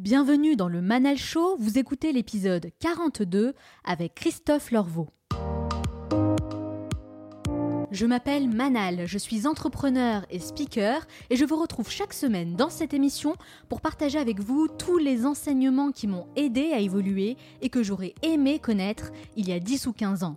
Bienvenue dans le Manal Show, vous écoutez l'épisode 42 avec Christophe Lorvaux. Je m'appelle Manal, je suis entrepreneur et speaker et je vous retrouve chaque semaine dans cette émission pour partager avec vous tous les enseignements qui m'ont aidé à évoluer et que j'aurais aimé connaître il y a 10 ou 15 ans.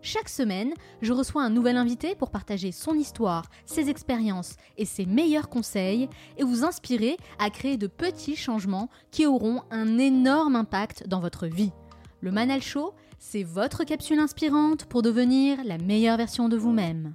chaque semaine, je reçois un nouvel invité pour partager son histoire, ses expériences et ses meilleurs conseils et vous inspirer à créer de petits changements qui auront un énorme impact dans votre vie. Le Manal Show, c'est votre capsule inspirante pour devenir la meilleure version de vous-même.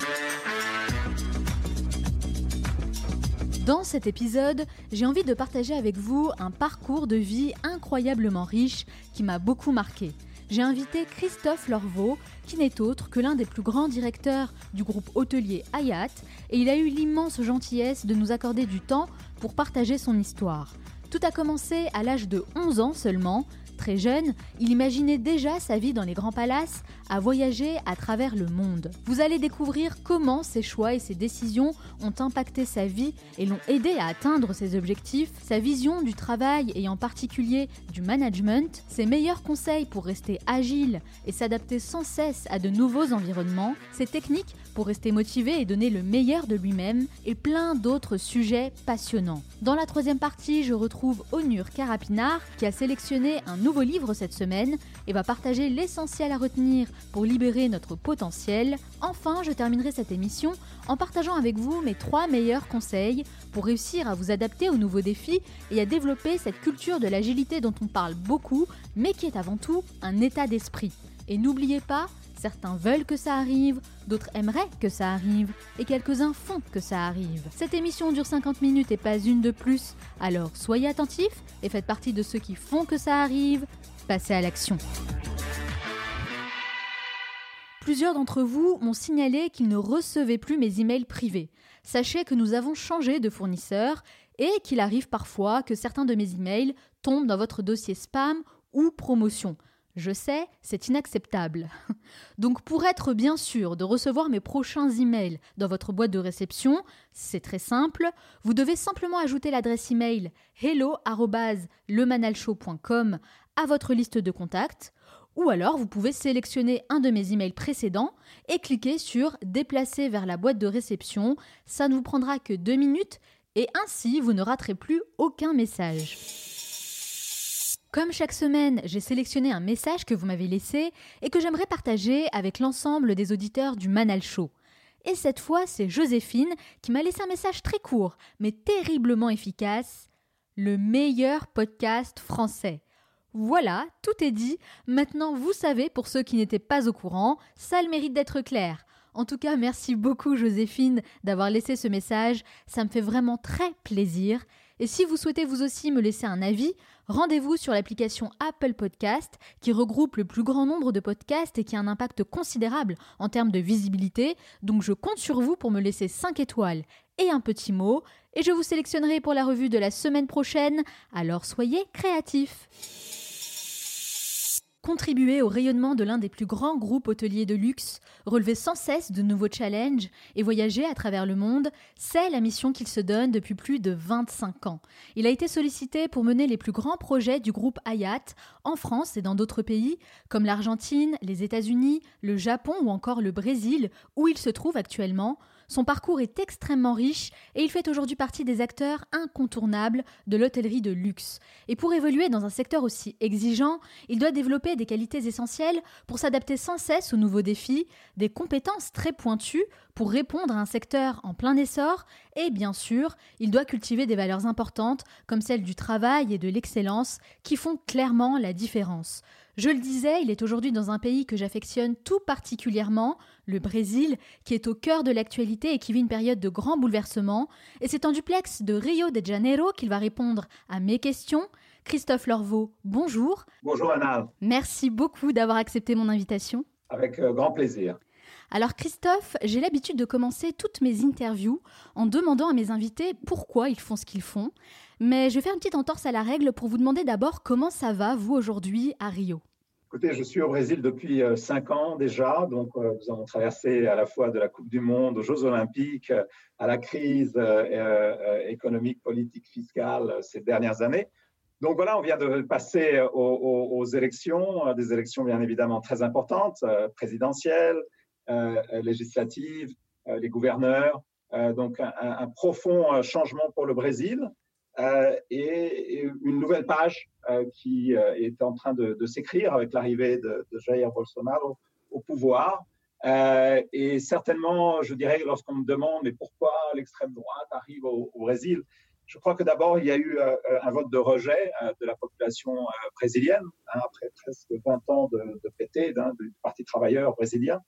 Dans cet épisode, j'ai envie de partager avec vous un parcours de vie incroyablement riche qui m'a beaucoup marqué j'ai invité Christophe Lorvaux, qui n'est autre que l'un des plus grands directeurs du groupe hôtelier Hayat, et il a eu l'immense gentillesse de nous accorder du temps pour partager son histoire. Tout a commencé à l'âge de 11 ans seulement, Très jeune, il imaginait déjà sa vie dans les grands palaces, à voyager à travers le monde. Vous allez découvrir comment ses choix et ses décisions ont impacté sa vie et l'ont aidé à atteindre ses objectifs, sa vision du travail et en particulier du management, ses meilleurs conseils pour rester agile et s'adapter sans cesse à de nouveaux environnements, ses techniques pour rester motivé et donner le meilleur de lui-même et plein d'autres sujets passionnants. Dans la troisième partie, je retrouve Onur Karapinard qui a sélectionné un nouveau livre cette semaine et va partager l'essentiel à retenir pour libérer notre potentiel. Enfin, je terminerai cette émission en partageant avec vous mes trois meilleurs conseils pour réussir à vous adapter aux nouveaux défis et à développer cette culture de l'agilité dont on parle beaucoup, mais qui est avant tout un état d'esprit. Et n'oubliez pas, Certains veulent que ça arrive, d'autres aimeraient que ça arrive, et quelques-uns font que ça arrive. Cette émission dure 50 minutes et pas une de plus, alors soyez attentifs et faites partie de ceux qui font que ça arrive. Passez à l'action. Plusieurs d'entre vous m'ont signalé qu'ils ne recevaient plus mes emails privés. Sachez que nous avons changé de fournisseur et qu'il arrive parfois que certains de mes emails tombent dans votre dossier spam ou promotion. Je sais, c'est inacceptable. Donc pour être bien sûr de recevoir mes prochains emails dans votre boîte de réception, c'est très simple, vous devez simplement ajouter l'adresse email hello@lemanalshow.com à votre liste de contacts ou alors vous pouvez sélectionner un de mes emails précédents et cliquer sur déplacer vers la boîte de réception, ça ne vous prendra que deux minutes et ainsi vous ne raterez plus aucun message. Comme chaque semaine, j'ai sélectionné un message que vous m'avez laissé et que j'aimerais partager avec l'ensemble des auditeurs du Manal Show. Et cette fois, c'est Joséphine qui m'a laissé un message très court, mais terriblement efficace. Le meilleur podcast français. Voilà, tout est dit. Maintenant, vous savez, pour ceux qui n'étaient pas au courant, ça le mérite d'être clair. En tout cas, merci beaucoup Joséphine d'avoir laissé ce message. Ça me fait vraiment très plaisir. Et si vous souhaitez vous aussi me laisser un avis, rendez-vous sur l'application Apple Podcast qui regroupe le plus grand nombre de podcasts et qui a un impact considérable en termes de visibilité. Donc je compte sur vous pour me laisser 5 étoiles et un petit mot et je vous sélectionnerai pour la revue de la semaine prochaine. Alors soyez créatifs. Contribuer au rayonnement de l'un des plus grands groupes hôteliers de luxe, relever sans cesse de nouveaux challenges et voyager à travers le monde, c'est la mission qu'il se donne depuis plus de 25 ans. Il a été sollicité pour mener les plus grands projets du groupe Hayat en France et dans d'autres pays, comme l'Argentine, les États-Unis, le Japon ou encore le Brésil, où il se trouve actuellement, son parcours est extrêmement riche et il fait aujourd'hui partie des acteurs incontournables de l'hôtellerie de luxe. Et pour évoluer dans un secteur aussi exigeant, il doit développer des qualités essentielles pour s'adapter sans cesse aux nouveaux défis, des compétences très pointues pour répondre à un secteur en plein essor et bien sûr, il doit cultiver des valeurs importantes comme celles du travail et de l'excellence qui font clairement la différence. Je le disais, il est aujourd'hui dans un pays que j'affectionne tout particulièrement, le Brésil, qui est au cœur de l'actualité et qui vit une période de grands bouleversements, et c'est en duplex de Rio de Janeiro qu'il va répondre à mes questions. Christophe Lorvaux, bonjour. Bonjour Anna. Merci beaucoup d'avoir accepté mon invitation. avec grand plaisir. Alors Christophe, j'ai l'habitude de commencer toutes mes interviews en demandant à mes invités pourquoi ils font ce qu'ils font. Mais je vais faire une petite entorse à la règle pour vous demander d'abord comment ça va, vous, aujourd'hui, à Rio. Écoutez, je suis au Brésil depuis euh, cinq ans déjà, donc euh, nous avons traversé à la fois de la Coupe du Monde aux Jeux Olympiques, euh, à la crise économique, politique, fiscale ces dernières années. Donc voilà, on vient de passer aux élections, des élections bien évidemment très importantes, présidentielles, législatives, euh, les gouverneurs. Euh, donc un, profond changement pour le Brésil et, une nouvelle page qui est en train de, s'écrire avec l'arrivée de, Jair Bolsonaro au pouvoir. et certainement, je dirais, lorsqu'on me demande mais pourquoi l'extrême droite arrive au, Brésil, je crois que d'abord, il y a eu un vote de rejet de la population brésilienne, hein, après presque 20 ans de, de PT, du Parti travailleur brésilien.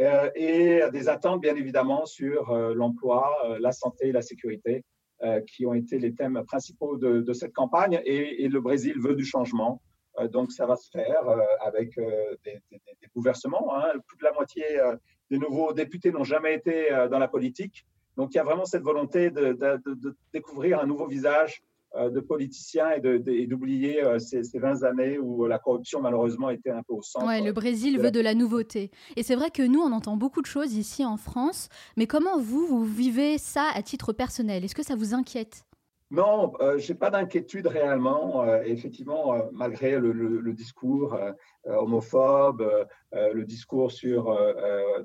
Euh, et des attentes, bien évidemment, sur euh, l'emploi, euh, la santé et la sécurité, qui ont été les thèmes principaux de, cette campagne. Et, le Brésil veut du changement. donc, ça va se faire avec des, bouleversements. Hein. Plus de la moitié des nouveaux députés n'ont jamais été dans la politique. Donc, il y a vraiment cette volonté de, découvrir un nouveau visage de politiciens et d'oublier euh, ces, ces, 20 années où la corruption malheureusement était un peu au centre. Ouais, le Brésil veut de la nouveauté. Et c'est vrai que nous, on entend beaucoup de choses ici en France, mais comment vous, vous vivez ça à titre personnel? Est-ce que ça vous inquiète? Non, euh, je n'ai pas d'inquiétude réellement. Euh, effectivement, euh, malgré le, discours homophobe, le discours sur,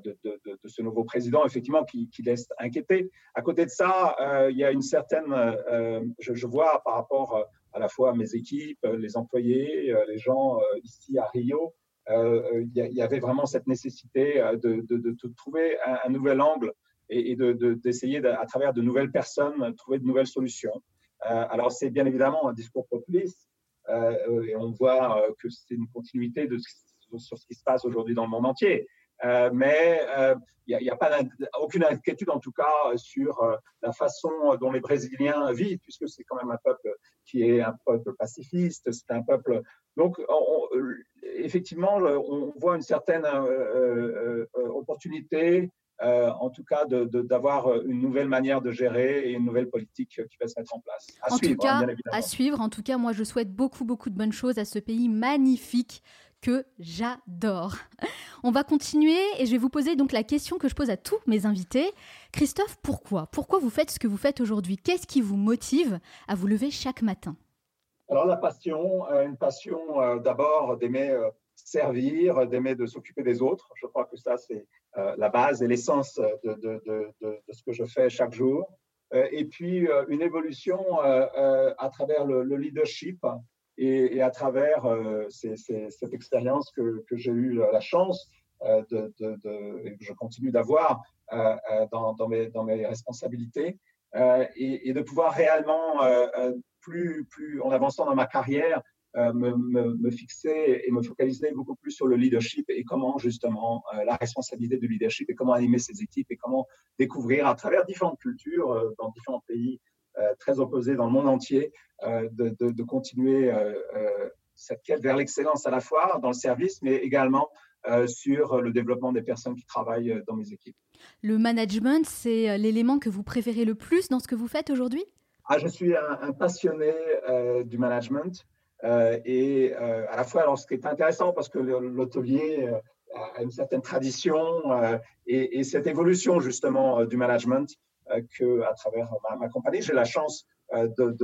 de, ce nouveau président, effectivement, qui, laisse inquiéter. À côté de ça, il y a une certaine, je, vois par rapport à la fois à mes équipes, les employés, les gens ici à Rio, il y, avait vraiment cette nécessité de, trouver un, nouvel angle et, d'essayer, à travers de nouvelles personnes, trouver de nouvelles solutions. Euh, alors, c'est bien évidemment un discours populiste euh, et on voit euh, que c'est une continuité sur ce qui se passe aujourd'hui dans le monde entier. mais il n'y a, pas aucune inquiétude en tout cas sur la façon dont les Brésiliens vivent, puisque c'est quand même un peuple qui est un peuple pacifiste, c'est un peuple. Donc, effectivement, on voit une certaine opportunité euh, en tout cas d'avoir euh, une nouvelle manière de gérer et une nouvelle politique qui va se mettre en place. À en suivre, tout cas, à suivre. En tout cas, moi, je souhaite beaucoup, beaucoup de bonnes choses à ce pays magnifique que j'adore. On va continuer et je vais vous poser donc la question que je pose à tous mes invités. Christophe, pourquoi? Pourquoi vous faites ce que vous faites aujourd'hui? Qu'est-ce qui vous motive à vous lever chaque matin? Alors la passion, euh, une passion d'abord d'aimer servir, d'aimer de s'occuper des autres. Je crois que ça, c'est euh, la base et l'essence de, de, de, ce que je fais chaque jour. Euh, et puis, euh, une évolution à travers le, leadership et, et, à travers cette expérience que, que j'ai eu la chance de, et que je continue d'avoir dans, dans, mes, dans mes responsabilités. Et, et, de pouvoir réellement, plus, plus en avançant dans ma carrière, euh, me, fixer et me focaliser beaucoup plus sur le leadership et comment justement euh, la responsabilité du leadership et comment animer ses équipes et comment découvrir à travers différentes cultures euh, dans différents pays très opposés dans le monde entier de, continuer cette quête vers l'excellence à la fois dans le service mais également sur le développement des personnes qui travaillent dans mes équipes. Le management, c'est l'élément que vous préférez le plus dans ce que vous faites aujourd'hui? Ah, Je suis un, passionné du management. Euh, et euh, à la fois, alors ce qui est intéressant parce que l'hôtelier euh, a une certaine tradition et, cette évolution justement du management que à travers ma, compagnie, j'ai la chance de,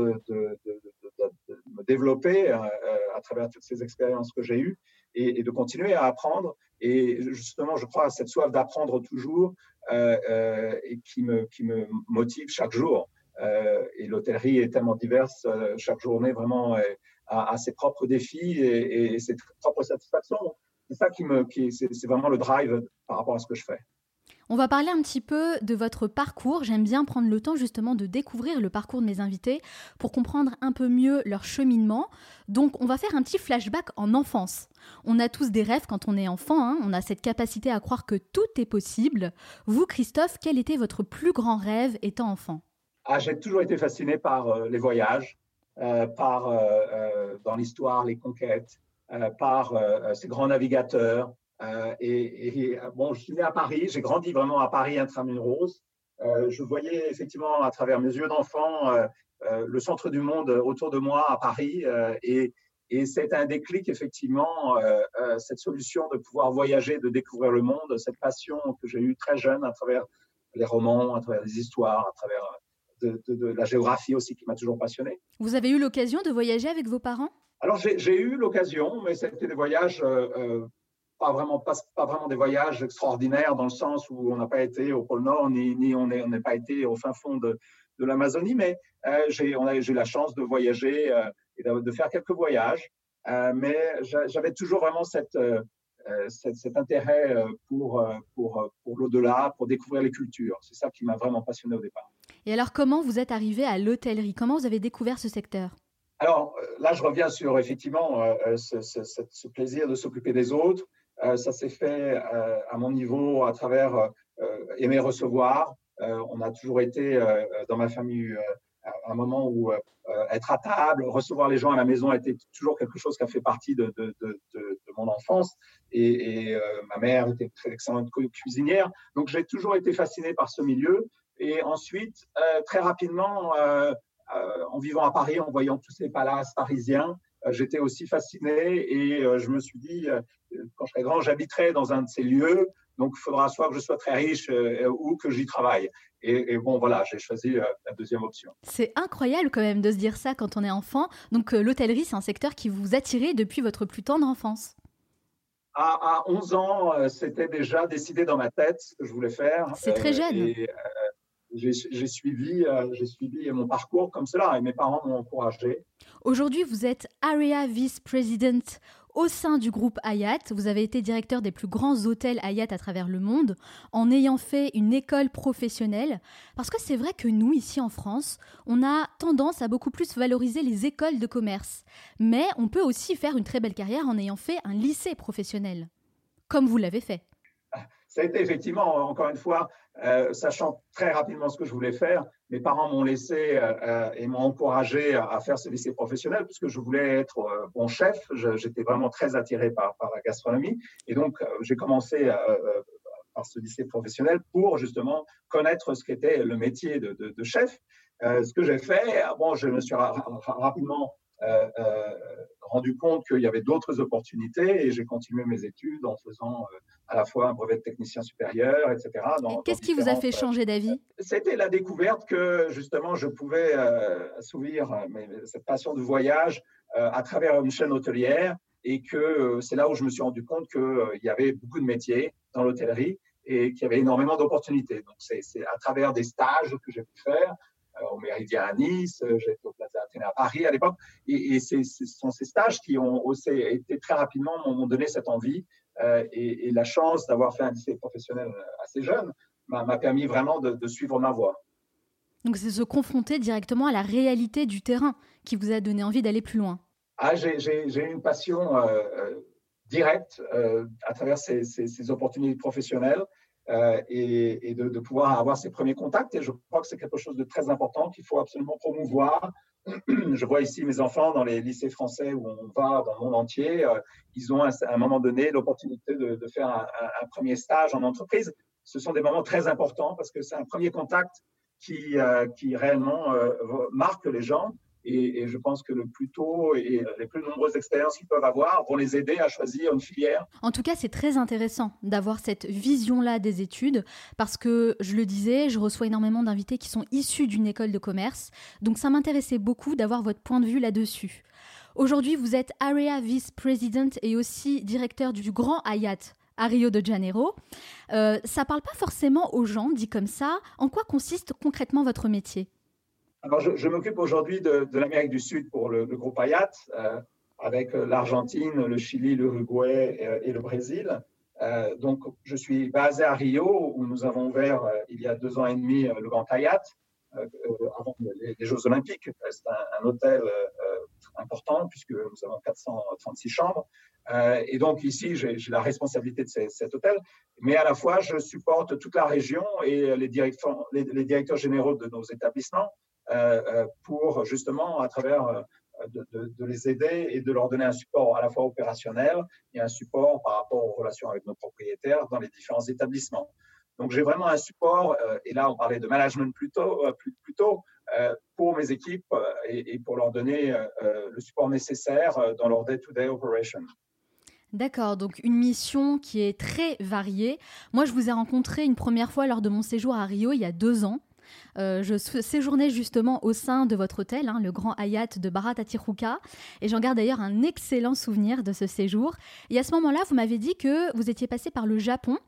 me développer à travers toutes ces expériences que j'ai eues et, de continuer à apprendre. Et justement, je crois à cette soif d'apprendre toujours et qui me, qui me motive chaque jour. et l'hôtellerie est tellement diverse, chaque journée vraiment à, ses propres défis et, ses propres satisfactions. C'est ça qui me, qui, c'est vraiment le drive par rapport à ce que je fais. On va parler un petit peu de votre parcours. J'aime bien prendre le temps justement de découvrir le parcours de mes invités pour comprendre un peu mieux leur cheminement. Donc on va faire un petit flashback en enfance. On a tous des rêves quand on est enfant, hein. on a cette capacité à croire que tout est possible. Vous, Christophe, quel était votre plus grand rêve étant enfant? Ah, J'ai toujours été fasciné par euh, les voyages. Euh, par, euh, euh, dans l'histoire, les conquêtes, par ces grands navigateurs, et, bon, je suis né à Paris, j'ai grandi vraiment à Paris intramuros. je voyais effectivement à travers mes yeux d'enfant le centre du monde autour de moi à Paris et, et c'est un déclic, effectivement, cette solution de pouvoir voyager, de découvrir le monde, cette passion que j'ai eue très jeune à travers les romans, à travers les histoires, à travers de, la géographie aussi qui m'a toujours passionné. Vous avez eu l'occasion de voyager avec vos parents? Alors j'ai eu l'occasion, mais c'était des voyages euh, euh, pas vraiment pas, vraiment des voyages extraordinaires dans le sens où on n'a pas été au pôle Nord ni, ni on n'est pas été au fin fond de, de l'Amazonie, mais euh, j'ai eu la chance de voyager et de, faire quelques voyages. mais j'avais toujours vraiment cette cet, intérêt pour, pour, pour l'au-delà, pour découvrir les cultures. C'est ça qui m'a vraiment passionné au départ. Et alors, comment vous êtes arrivé à l'hôtellerie? Comment vous avez découvert ce secteur? Alors, euh, là, je reviens sur effectivement euh, euh, ce, plaisir de s'occuper des autres. ça s'est fait à mon niveau à travers aimer recevoir. on a toujours été dans ma famille un moment où être à table, recevoir les gens à la maison était toujours quelque chose qui a fait partie de, mon enfance. Et, et ma mère était très excellente cuisinière. Donc j'ai toujours été fasciné par ce milieu. Et ensuite, euh, très rapidement, euh, euh, en vivant à Paris, en voyant tous ces palaces parisiens, j'étais aussi fasciné et je me suis dit, quand je serai grand, j'habiterai dans un de ces lieux. Donc, il faudra soit que je sois très riche ou que j'y travaille. Et, bon, voilà, j'ai choisi la deuxième option. C'est incroyable quand même de se dire ça quand on est enfant. Donc, l'hôtellerie, c'est un secteur qui vous attirait depuis votre plus tendre enfance? À, 11 ans, c'était déjà décidé dans ma tête ce que je voulais faire. C'est très jeune j'ai suivi, euh, j'ai suivi mon parcours comme cela et mes parents m'ont encouragé. Aujourd'hui, vous êtes Area Vice President au sein du groupe Hayat. Vous avez été directeur des plus grands hôtels Hayat à travers le monde en ayant fait une école professionnelle. Parce que c'est vrai que nous, ici en France, on a tendance à beaucoup plus valoriser les écoles de commerce. Mais on peut aussi faire une très belle carrière en ayant fait un lycée professionnel, comme vous l'avez fait ça a été effectivement, encore une fois, euh, sachant très rapidement ce que je voulais faire, mes parents m'ont laissé euh, euh, et m'ont encouragé à, faire ce lycée professionnel puisque je voulais être bon chef. J'étais vraiment très attiré par, par, la gastronomie. Et donc, j'ai commencé par ce lycée professionnel pour justement connaître ce qu'était le métier de, de, de chef. ce que j'ai fait, bon, je me suis rapidement euh, euh, rendu compte qu'il y avait d'autres opportunités et j'ai continué mes études en faisant euh, à la fois un brevet de technicien supérieur, etc. Qu'est-ce qui vous a fait changer d'avis? C'était la découverte que justement je pouvais assouvir cette passion de voyage à travers une chaîne hôtelière et que c'est là où je me suis rendu compte qu'il y avait beaucoup de métiers dans l'hôtellerie et qu'il y avait énormément d'opportunités. Donc, c'est à travers des stages que j'ai pu faire, euh, au Méridien à Nice, euh, été au Plaza Athénée à Paris à l'époque. Et, ce sont ces stages qui ont aussi été très rapidement, m'ont donné cette envie euh, et, la chance d'avoir fait un lycée professionnel assez jeune m'a permis vraiment de, suivre ma voie. Donc c'est se confronter directement à la réalité du terrain qui vous a donné envie d'aller plus loin. Ah, j'ai eu une passion directe à travers ces, ces opportunités professionnelles. Euh, et, de, pouvoir avoir ces premiers contacts. Et je crois que c'est quelque chose de très important qu'il faut absolument promouvoir. Je vois ici mes enfants dans les lycées français où on va dans le monde entier. Euh, ils ont à un moment donné l'opportunité de, faire un, premier stage en entreprise. Ce sont des moments très importants parce que c'est un premier contact qui, euh, qui réellement marque les gens et, je pense que le plus tôt et les plus nombreuses expériences qu'ils peuvent avoir vont les aider à choisir une filière. En tout cas, c'est très intéressant d'avoir cette vision-là des études parce que, je le disais, je reçois énormément d'invités qui sont issus d'une école de commerce. Donc ça m'intéressait beaucoup d'avoir votre point de vue là-dessus. Aujourd'hui, vous êtes Area Vice President et aussi directeur du Grand Hayat à Rio de Janeiro. Euh, ça parle pas forcément aux gens, dit comme ça. En quoi consiste concrètement votre métier? Alors, je, m'occupe aujourd'hui de, l'Amérique du Sud pour le, groupe Ayat, euh, avec euh, l'Argentine, le Chili, l'Uruguay euh, et, le Brésil. donc, je suis basé à Rio, où nous avons ouvert il y a deux ans et demi le Grand Ayat, avant les, Jeux Olympiques. C'est un, hôtel important, puisque nous avons 436 chambres. et donc, ici, j'ai la responsabilité de cet hôtel, mais à la fois, je supporte toute la région et les les directeurs généraux de nos établissements. Euh, euh, pour justement, à travers euh, de, les aider et de leur donner un support à la fois opérationnel et un support par rapport aux relations avec nos propriétaires dans les différents établissements. Donc j'ai vraiment un support, et là on parlait de management plus tôt, pour mes équipes et, pour leur donner le support nécessaire dans leur day-to-day operation. D'accord, donc une mission qui est très variée. Moi, je vous ai rencontré une première fois lors de mon séjour à Rio il y a deux ans. Euh, je séjournais justement au sein de votre hôtel, hein, le Grand Hayat de Baratatiruka, et j'en garde d'ailleurs un excellent souvenir de ce séjour. Et à ce moment-là, vous m'avez dit que vous étiez passé par le Japon,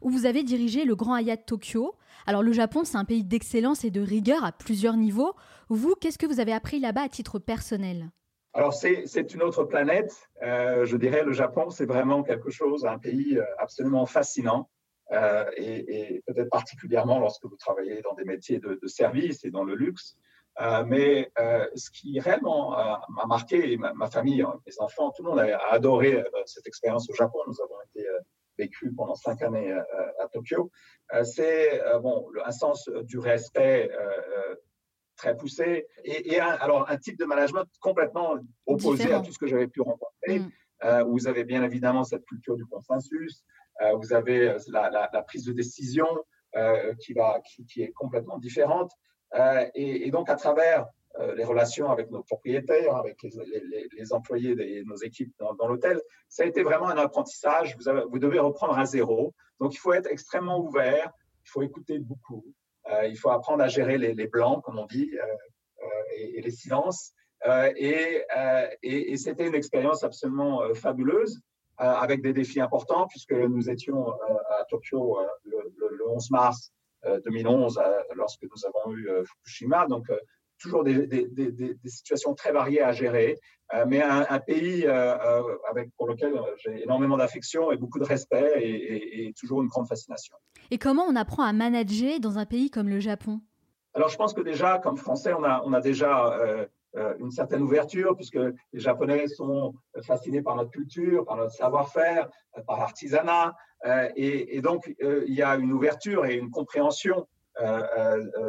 où vous avez dirigé le Grand Hayat Tokyo. Alors le Japon, c'est un pays d'excellence et de rigueur à plusieurs niveaux. Vous, qu'est-ce que vous avez appris là-bas à titre personnel? Alors, c'est une autre planète. Euh, je dirais, le Japon, c'est vraiment quelque chose, un pays euh, absolument fascinant. Euh, et, peut-être particulièrement lorsque vous travaillez dans des métiers de, de service et dans le luxe. mais ce qui réellement m'a marqué, ma, ma, famille, hein, mes enfants, tout le monde a, adoré cette expérience au Japon. Nous avons été vécu pendant cinq années à Tokyo. c'est bon, un sens du respect très poussé, et, un, alors un type de management complètement opposé à tout ce que j'avais pu rencontrer, mm. euh, vous avez bien évidemment cette culture du consensus, euh, vous avez euh, la, prise de décision qui, va, qui, est complètement différente, et, donc à travers les relations avec nos propriétaires, avec les, employés de nos équipes dans, l'hôtel, ça a été vraiment un apprentissage. Vous, devez reprendre à zéro. Donc, il faut être extrêmement ouvert, il faut écouter beaucoup, euh, il faut apprendre à gérer les, blancs, comme on dit, euh, euh, et, les silences. et, c'était une expérience absolument fabuleuse, avec des défis importants, puisque nous étions à Tokyo le, 11 mars 2011, lorsque nous avons eu Fukushima. Donc, toujours des, situations très variées à gérer, mais un, pays avec, pour lequel j'ai énormément d'affection et beaucoup de respect et, toujours une grande fascination. Et comment on apprend à manager dans un pays comme le Japon? Alors, je pense que déjà, comme Français, on a, on a déjà euh, euh, une certaine ouverture, puisque les Japonais sont fascinés par notre culture, par notre savoir-faire, euh, par l'artisanat. et, donc, il y a une ouverture et une compréhension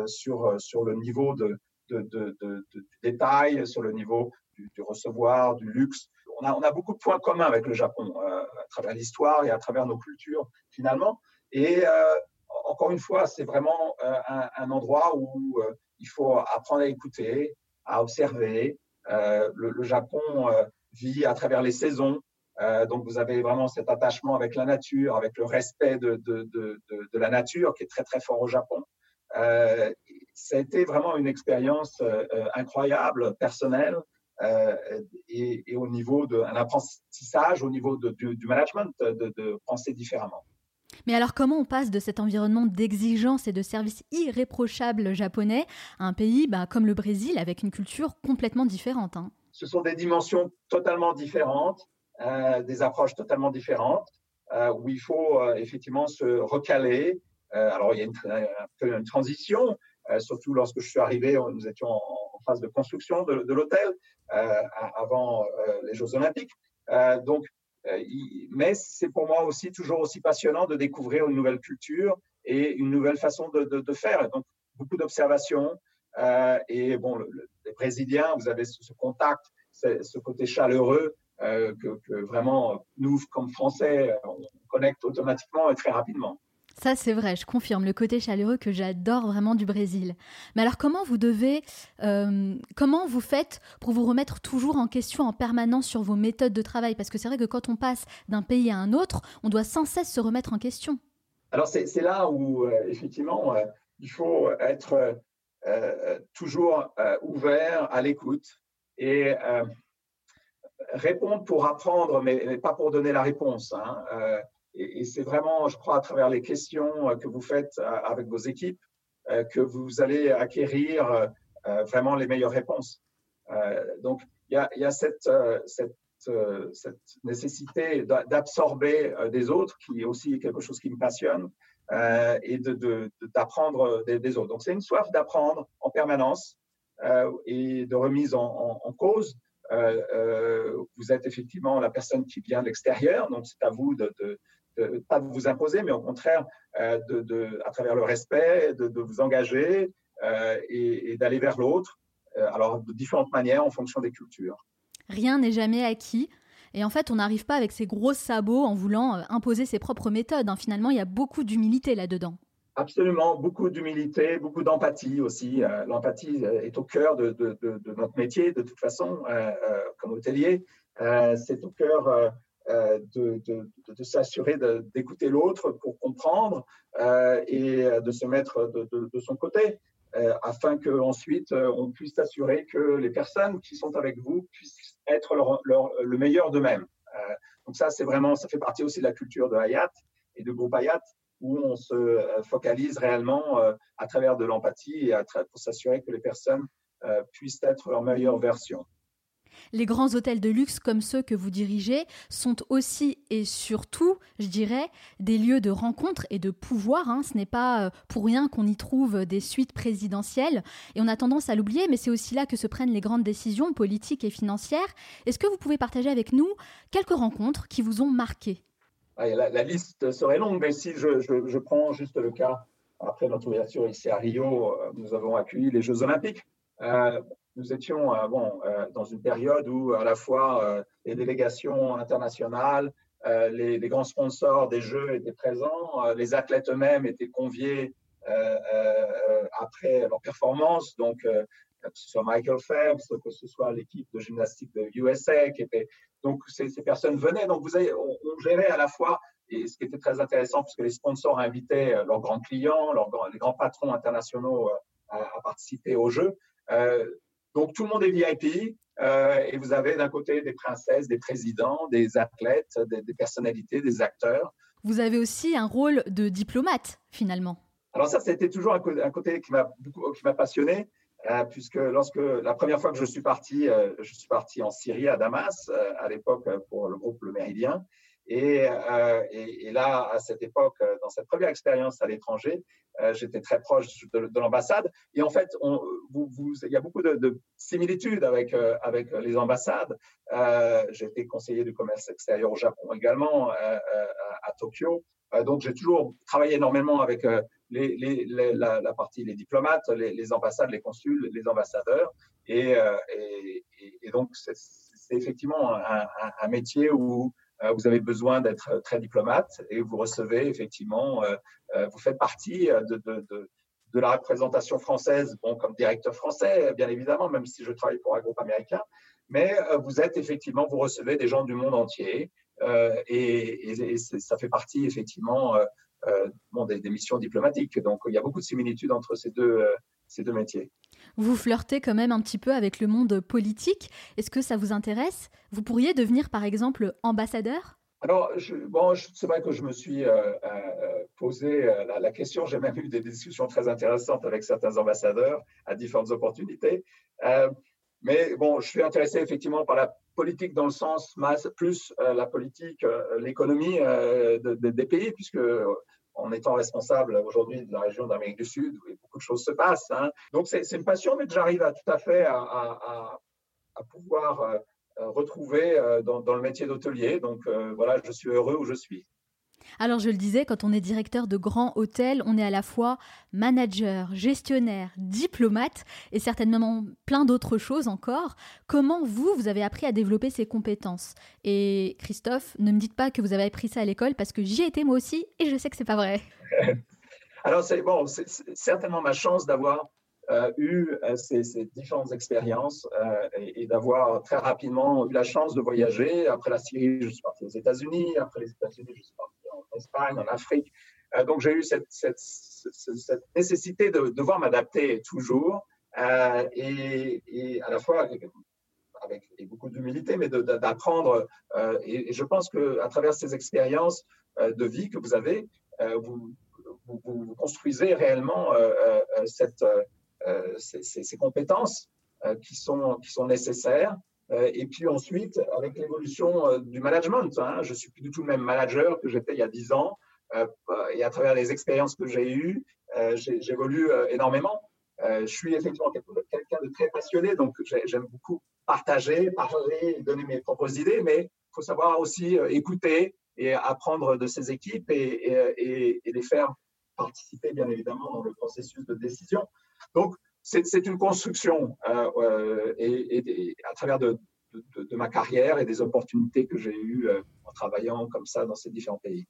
sur, sur le niveau de, de, de, détail, sur le niveau du, recevoir, du luxe. On a, on a beaucoup de points communs avec le Japon, à travers l'histoire et à travers nos cultures, finalement. Et euh, encore une fois, c'est vraiment euh, un, endroit où euh, il faut apprendre à écouter, à observer. Le, Japon vit à travers les saisons. donc, vous avez vraiment cet attachement avec la nature, avec le respect de, de, de, la nature qui est très, très fort au Japon. Euh, ça a été vraiment une expérience incroyable, personnelle, et, et, au niveau d'un apprentissage, au niveau du, du, management, de, penser différemment. Mais alors comment on passe de cet environnement d'exigence et de service irréprochable japonais à un pays bah, comme le Brésil avec une culture complètement différente hein? Ce sont des dimensions totalement différentes, euh, des approches totalement différentes, euh, où il faut euh, effectivement se recaler. alors il y a une, transition, surtout lorsque je suis arrivé, nous étions en, phase de construction de, de l'hôtel avant les Jeux olympiques. donc mais c'est pour moi aussi toujours aussi passionnant de découvrir une nouvelle culture et une nouvelle façon de, de, faire. Donc, beaucoup d'observations. Euh, et bon, les Brésiliens, vous avez ce, contact, ce côté chaleureux euh, que, que, vraiment, nous, comme Français, on connecte automatiquement et très rapidement. Ça, c'est vrai, je confirme le côté chaleureux que j'adore vraiment du Brésil. Mais alors, comment vous devez, euh, comment vous faites pour vous remettre toujours en question en permanence sur vos méthodes de travail? Parce que c'est vrai que quand on passe d'un pays à un autre, on doit sans cesse se remettre en question. Alors, c'est là où, euh, effectivement, euh, il faut être toujours ouvert à l'écoute et répondre pour apprendre, mais, pas pour donner la réponse. Hein. Et, c'est vraiment, je crois, à travers les questions euh, que vous faites euh, avec vos équipes euh, que vous allez acquérir vraiment les meilleures réponses. donc, il y a, cette, nécessité d'absorber des autres, qui est aussi quelque chose qui me passionne, et d'apprendre de, des, autres. Donc, c'est une soif d'apprendre en permanence et de remise en, cause. vous êtes effectivement la personne qui vient de l'extérieur, donc c'est à vous de, pas de vous imposer, mais au contraire, euh, de, à travers le respect, de, vous engager euh, et, d'aller vers l'autre alors de différentes manières en fonction des cultures. Rien n'est jamais acquis. Et en fait, on n'arrive pas avec ses gros sabots en voulant euh, imposer ses propres méthodes. Hein. Finalement, il y a beaucoup d'humilité là-dedans. Absolument, beaucoup d'humilité, beaucoup d'empathie aussi. Euh, l'empathie euh, est au cœur de, notre métier, de toute façon, comme hôtelier. c'est au cœur de, s'assurer d'écouter l'autre pour comprendre et de se mettre de, son côté. Euh, afin qu'ensuite euh, on puisse s'assurer que les personnes qui sont avec vous puissent être le meilleur d'eux-mêmes. Euh, donc ça, c'est vraiment, ça fait partie aussi de la culture de Hayat et de groupe Hayat, où on se focalise réellement à travers de l'empathie et pour s'assurer que les personnes puissent être leur meilleure version. Les grands hôtels de luxe comme ceux que vous dirigez sont aussi et surtout, je dirais, des lieux de rencontre et de pouvoir. Hein. Ce n'est pas euh, pour rien qu'on y trouve des suites présidentielles. Et on a tendance à l'oublier, mais c'est aussi là que se prennent les grandes décisions politiques et financières. Est-ce que vous pouvez partager avec nous quelques rencontres qui vous ont marqué? La, liste serait longue, mais si je, prends juste le cas, après notre ouverture ici à Rio, euh, nous avons accueilli les Jeux Olympiques. Euh, nous étions euh, bon, euh, dans une période où à la fois euh, les délégations internationales, les, grands sponsors des Jeux étaient présents, les athlètes eux-mêmes étaient conviés après leur performance, donc que ce soit Michael Phelps, que ce soit l'équipe de gymnastique de USA, qui était donc ces, personnes venaient. Donc vous avez, on, gérait à la fois et ce qui était très intéressant, puisque les sponsors invitaient leurs grands clients, leurs, les grands patrons internationaux à, participer aux Jeux. Donc tout le monde est VIP euh, et vous avez d'un côté des princesses, des présidents, des athlètes, des, personnalités, des acteurs. Vous avez aussi un rôle de diplomate finalement. Alors ça, c'était toujours un, côté qui m'a beaucoup, qui m'a passionné. Euh, puisque lorsque la première fois que je suis parti, euh, je suis parti en Syrie à Damas à l'époque pour le groupe Le Méridien, euh, et, et, là, à cette époque, dans cette première expérience à l'étranger, euh, j'étais très proche de, l'ambassade. Et en fait, il y a beaucoup de, similitudes avec, avec les ambassades. j'ai été conseiller du commerce extérieur au Japon également, à, Tokyo. donc, j'ai toujours travaillé énormément avec la, partie, les diplomates, les, ambassades, les consuls, les ambassadeurs. Et, donc, c'est effectivement un, métier où euh, vous avez besoin d'être euh, très diplomate et vous recevez effectivement, euh, vous faites partie de, la représentation française, bon, comme directeur français, bien évidemment, même si je travaille pour un groupe américain, mais vous êtes effectivement, vous recevez des gens du monde entier et, ça fait partie effectivement des, missions diplomatiques. Donc il y a beaucoup de similitudes entre ces deux métiers. Vous flirtez quand même un petit peu avec le monde politique. Est-ce que ça vous intéresse? Vous pourriez devenir par exemple ambassadeur? Alors, bon, c'est vrai que je me suis euh, euh, posé euh, la, question. J'ai même eu des discussions très intéressantes avec certains ambassadeurs à différentes opportunités. mais bon, je suis intéressé effectivement par la politique dans le sens plus la politique, l'économie des pays, puisque en étant responsable aujourd'hui de la région d'Amérique du Sud, où beaucoup de choses se passent. Hein. Donc c'est une passion, mais que j'arrive à tout à fait à, pouvoir euh, retrouver euh, dans, le métier d'hôtelier. Donc euh, voilà, je suis heureux où je suis. Alors je le disais, quand on est directeur de grands hôtels, on est à la fois manager, gestionnaire, diplomate et certainement plein d'autres choses encore. Comment vous, vous avez appris à développer ces compétences? Et Christophe, ne me dites pas que vous avez appris ça à l'école parce que j'y ai été moi aussi et je sais que c'est pas vrai. Alors c'est bon, c'est certainement ma chance d'avoir euh, eu euh, ces, différentes expériences euh, et, d'avoir très rapidement eu la chance de voyager. Après la Syrie, je suis parti aux États-Unis. Après les États-Unis, je suis parti en Espagne, en Afrique. donc j'ai eu cette, nécessité de devoir m'adapter toujours et, à la fois avec, beaucoup d'humilité, mais d'apprendre. Et, je pense qu'à travers ces expériences de vie que vous avez, vous, construisez réellement euh, ces, compétences euh, qui, sont, qui sont nécessaires. Euh, et puis ensuite, avec l'évolution du management, hein, je suis plus du tout le même manager que j'étais il y a 10 ans. et à travers les expériences que j'ai eues, j'évolue énormément. je suis effectivement quelqu'un de très passionné, donc j'aime beaucoup partager, parler, donner mes propres idées, mais il faut savoir aussi écouter et apprendre de ces équipes et, et, et, les faire participer, bien évidemment, dans le processus de décision. Donc, c'est une construction et, à travers de, de, ma carrière et des opportunités que j'ai eues en travaillant comme ça dans ces différents pays.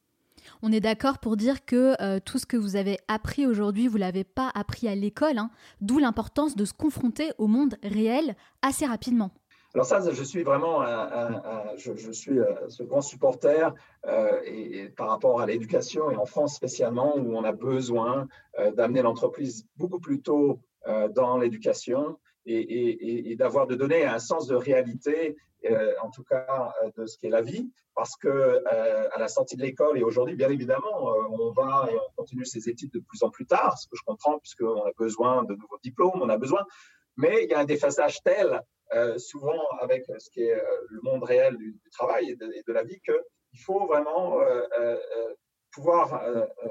On est d'accord pour dire que tout ce que vous avez appris aujourd'hui, vous l'avez pas appris à l'école, hein, d'où l'importance de se confronter au monde réel assez rapidement. Alors ça, je suis vraiment, je, suis euh, ce grand supporter euh, et, par rapport à l'éducation et en France spécialement où on a besoin euh, d'amener l'entreprise beaucoup plus tôt dans l'éducation et, d'avoir de donner un sens de réalité, en tout cas de ce qu'est la vie, parce que à la sortie de l'école et aujourd'hui, bien évidemment, on va et on continue ses études de plus en plus tard, ce que je comprends puisqu'on a besoin de nouveaux diplômes, on a besoin, mais il y a un déphasage tel euh, souvent avec ce qui est euh, le monde réel du, travail et de, la vie, qu'il faut vraiment euh, pouvoir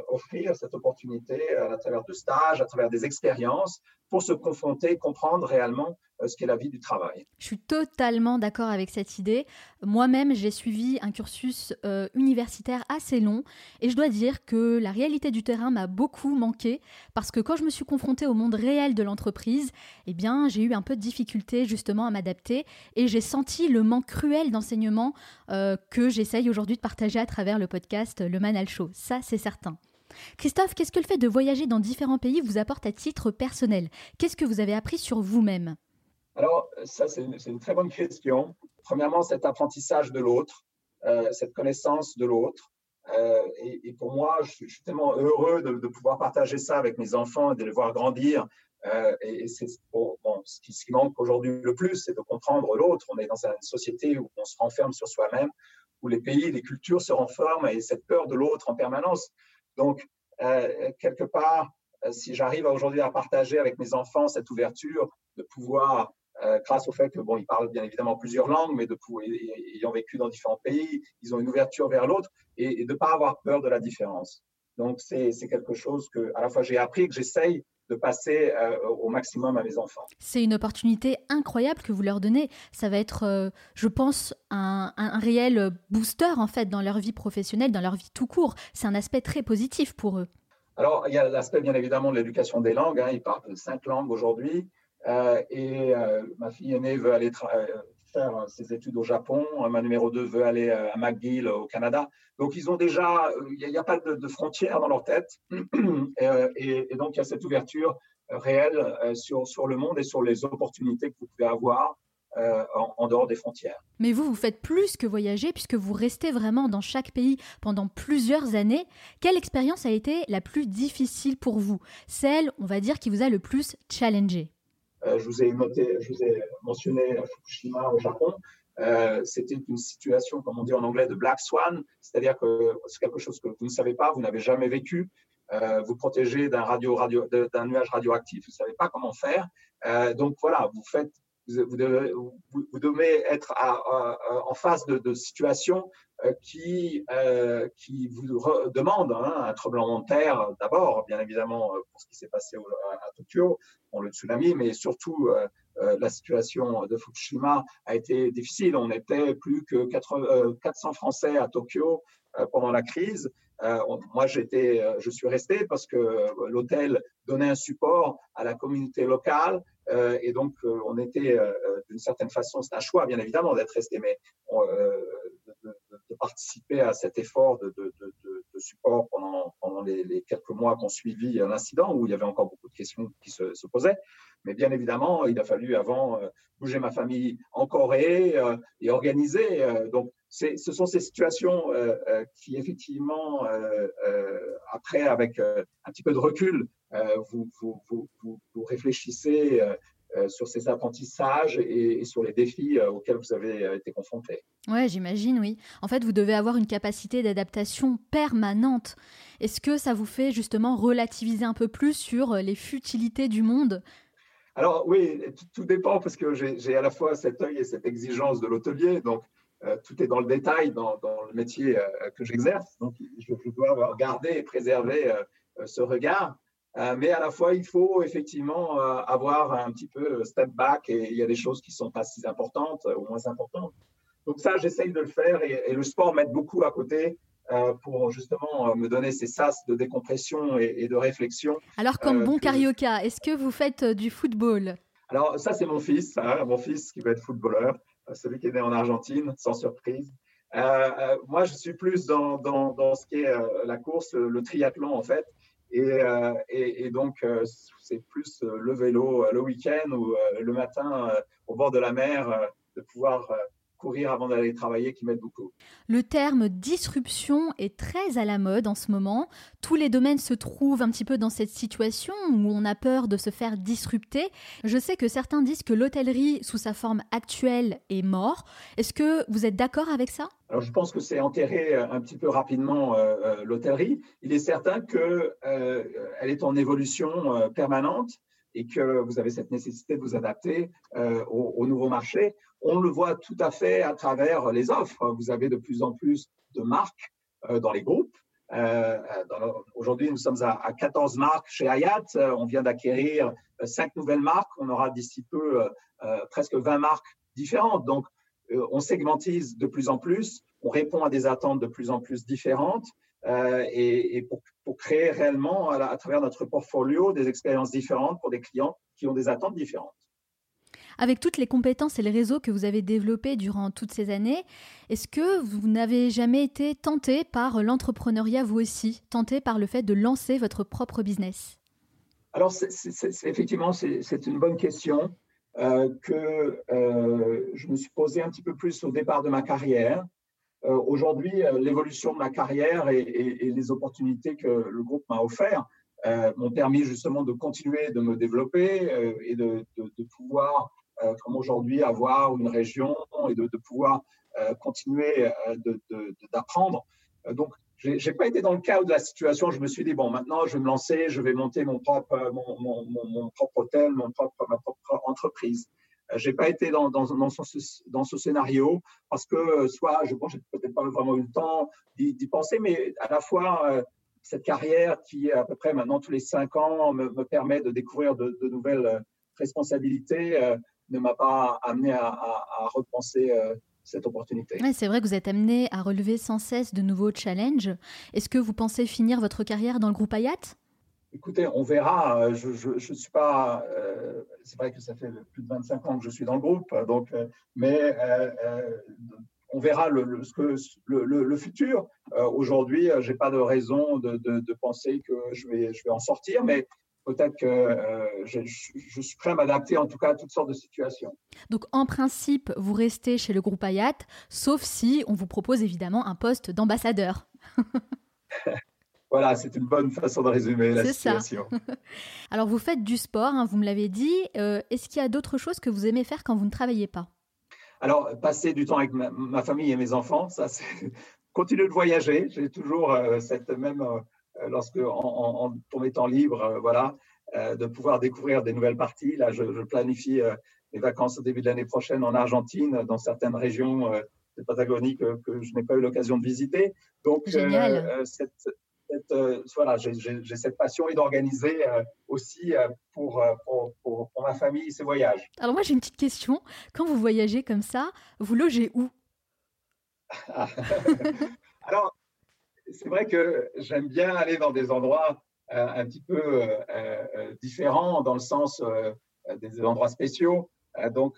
offrir cette opportunité à travers de stages, à travers des expériences, pour se confronter, comprendre réellement euh, ce qu'est la vie du travail. Je suis totalement d'accord avec cette idée. Moi-même, j'ai suivi un cursus euh, universitaire assez long et je dois dire que la réalité du terrain m'a beaucoup manqué parce que quand je me suis confrontée au monde réel de l'entreprise, eh bien, j'ai eu un peu de difficulté justement à m'adapter et j'ai senti le manque cruel d'enseignement euh, que j'essaye aujourd'hui de partager à travers le podcast Le Manal Show. Ça, c'est certain. Christophe, qu'est-ce que le fait de voyager dans différents pays vous apporte à titre personnel? Qu'est-ce que vous avez appris sur vous-même? Alors, ça, c'est une, très bonne question. Premièrement, cet apprentissage de l'autre, euh, cette connaissance de l'autre. Euh, et, pour moi, je suis, tellement heureux de, pouvoir partager ça avec mes enfants et de les voir grandir. Euh, et c'est ce, qui, ce, qui, manque aujourd'hui le plus, c'est de comprendre l'autre. On est dans une société où on se renferme sur soi-même, où les pays, les cultures se renferment et cette peur de l'autre en permanence. Donc, euh, quelque part, euh, si j'arrive aujourd'hui à partager avec mes enfants cette ouverture, de pouvoir, euh, grâce au fait que bon, ils parlent bien évidemment plusieurs langues, mais de ayant vécu dans différents pays, ils ont une ouverture vers l'autre et, de ne pas avoir peur de la différence. Donc, c'est quelque chose que, à la fois, j'ai appris et que j'essaye de passer euh, au maximum à mes enfants. C'est une opportunité incroyable que vous leur donnez. Ça va être, euh, je pense, un, réel booster en fait dans leur vie professionnelle, dans leur vie tout court. C'est un aspect très positif pour eux. Alors, il y a l'aspect bien évidemment de l'éducation des langues. Hein. Ils parlent cinq langues aujourd'hui. Euh, et ma fille aînée veut aller faire ses études au Japon. Ma numéro 2 veut aller à McGill au Canada. Donc, ils ont déjà, il n'y a, pas de, frontières dans leur tête. Et, donc, il y a cette ouverture réelle euh, sur, le monde et sur les opportunités que vous pouvez avoir euh, en, dehors des frontières. Mais vous, vous faites plus que voyager puisque vous restez vraiment dans chaque pays pendant plusieurs années. Quelle expérience a été la plus difficile pour vous? Celle, on va dire, qui vous a le plus challengé? euh, je, vous ai noté, je vous ai mentionné Fukushima au Japon. Euh, c'était une situation, comme on dit en anglais, de black swan, c'est-à-dire que c'est quelque chose que vous ne savez pas, vous n'avez jamais vécu. Euh, vous protégez d'un nuage radioactif, vous ne savez pas comment faire. Euh, donc voilà, vous devez, être en face de, situations euh, qui, euh, qui vous demande hein, un tremblement de terre d'abord, bien évidemment, euh, pour ce qui s'est passé à, Tokyo, pour le tsunami, mais surtout la situation de Fukushima a été difficile. On était plus que 400 Français à Tokyo pendant la crise. moi, j'étais, je suis resté parce que l'hôtel donnait un support à la communauté locale et donc on était d'une certaine façon, c'est un choix bien évidemment d'être resté, mais de, participer à cet effort de, support pendant, pendant les, quelques mois qu'on suivit l'incident, où il y avait encore beaucoup de questions qui se, posaient. Mais bien évidemment, il a fallu avant euh, bouger ma famille en Corée euh, et organiser. Euh, donc, ce sont ces situations qui, effectivement, après, avec un petit peu de recul, vous, vous, vous, réfléchissez sur ces apprentissages et, sur les défis auxquels vous avez été confrontés. Ouais, j'imagine, oui. En fait, vous devez avoir une capacité d'adaptation permanente. Est-ce que ça vous fait justement relativiser un peu plus sur les futilités du monde? Alors oui, tout, dépend parce que j'ai à la fois cet œil et cette exigence de l'hôtelier. Donc, tout est dans le détail dans, le métier que j'exerce. Donc, je, je, dois gardé et préservé ce regard. Euh, mais à la fois, il faut effectivement euh, avoir un petit peu step back et il y a des choses qui sont pas si importantes ou moins importantes. Donc ça, j'essaye de le faire et, le sport m'aide beaucoup à côté pour justement me donner ces sas de décompression et, de réflexion. Alors, comme bon carioca, est-ce que vous faites du football? Alors, ça, c'est mon fils, hein, mon fils qui va être footballeur, celui qui est né en Argentine, sans surprise. moi, je suis plus dans, dans, dans ce qui est la course, le triathlon, en fait. Euh, et, donc, euh, c'est plus euh, le vélo le week-end ou le matin au bord de la mer, de pouvoir courir avant d'aller travailler qui m'aide beaucoup. Le terme disruption est très à la mode en ce moment. Tous les domaines se trouvent un petit peu dans cette situation où on a peur de se faire disrupter. Je sais que certains disent que l'hôtellerie sous sa forme actuelle est mort. Est-ce que vous êtes d'accord avec ça? Alors, je pense que c'est enterré euh, un petit peu rapidement euh, euh, l'hôtellerie. Il est certain qu'elle est en évolution permanente et que vous avez cette nécessité de vous adapter euh, au, nouveau marché. On le voit tout à fait à travers les offres. Vous avez de plus en plus de marques euh, dans les groupes. Euh, Aujourd'hui, nous sommes à, à, 14 marques chez Hayat. On vient d'acquérir cinq nouvelles marques. On aura d'ici peu presque 20 marques différentes. Donc, on segmentise de plus en plus. On répond à des attentes de plus en plus différentes. Euh, et, pour, créer réellement à, travers notre portfolio des expériences différentes pour des clients qui ont des attentes différentes. Avec toutes les compétences et les réseaux que vous avez développés durant toutes ces années, est-ce que vous n'avez jamais été tenté par l'entrepreneuriat vous aussi, tenté par le fait de lancer votre propre business? Alors, effectivement, c'est une bonne question euh, que euh, je me suis posée un petit peu plus au départ de ma carrière. Euh, aujourd'hui, euh, l'évolution de ma carrière et, les opportunités que le groupe m'a offert euh, m'ont permis justement de continuer de me développer et de, pouvoir, comme aujourd'hui, avoir une région et de, pouvoir continuer d'apprendre. Donc, je n'ai pas été dans le cas de la situation. Je me suis dit, bon, maintenant, je vais me lancer, je vais monter mon propre, mon, propre hôtel, mon ma propre entreprise. Euh, j'ai pas été dans, dans, ce, dans, ce, scénario parce que euh, soit je pense j'ai peut-être pas vraiment eu le temps d'y penser, mais à la fois euh, cette carrière qui à peu près maintenant tous les cinq ans me, me permet de découvrir de, nouvelles responsabilités ne m'a pas amené à, repenser cette opportunité. C'est vrai que vous êtes amené à relever sans cesse de nouveaux challenges. Est-ce que vous pensez finir votre carrière dans le groupe Hayat? Écoutez, on verra. Euh, je ne suis pas. Euh, c'est vrai que ça fait plus de 25 ans que je suis dans le groupe, donc, euh, mais on verra le, ce que, le, futur. Aujourd'hui, je n'ai pas de raison de, de, penser que je vais, je vais en sortir, mais peut-être que je, je, suis prêt à m'adapter en tout cas à toutes sortes de situations. Donc en principe, vous restez chez le groupe Ayat, sauf si on vous propose évidemment un poste d'ambassadeur. Voilà, c'est une bonne façon de résumer la situation. Ça. Alors, vous faites du sport, hein, vous me l'avez dit. Euh, est-ce qu'il y a d'autres choses que vous aimez faire quand vous ne travaillez pas? Alors, passer du temps avec ma, famille et mes enfants, ça, c'est continuer de voyager. J'ai toujours euh, cette même, euh, lorsque en, en, temps libre, voilà, de pouvoir découvrir des nouvelles parties. Là, je, planifie mes vacances au début de l'année prochaine en Argentine, dans certaines régions de Patagonie que, que je n'ai pas eu l'occasion de visiter. Donc, Génial. Cette, euh, voilà, j'ai cette passion et d'organiser euh, aussi euh, pour, pour, pour, ma famille ces voyages. Alors moi j'ai une petite question. Quand vous voyagez comme ça, vous logez où? Alors, c'est vrai que j'aime bien aller dans des endroits un petit peu différents, dans le sens des endroits spéciaux. donc,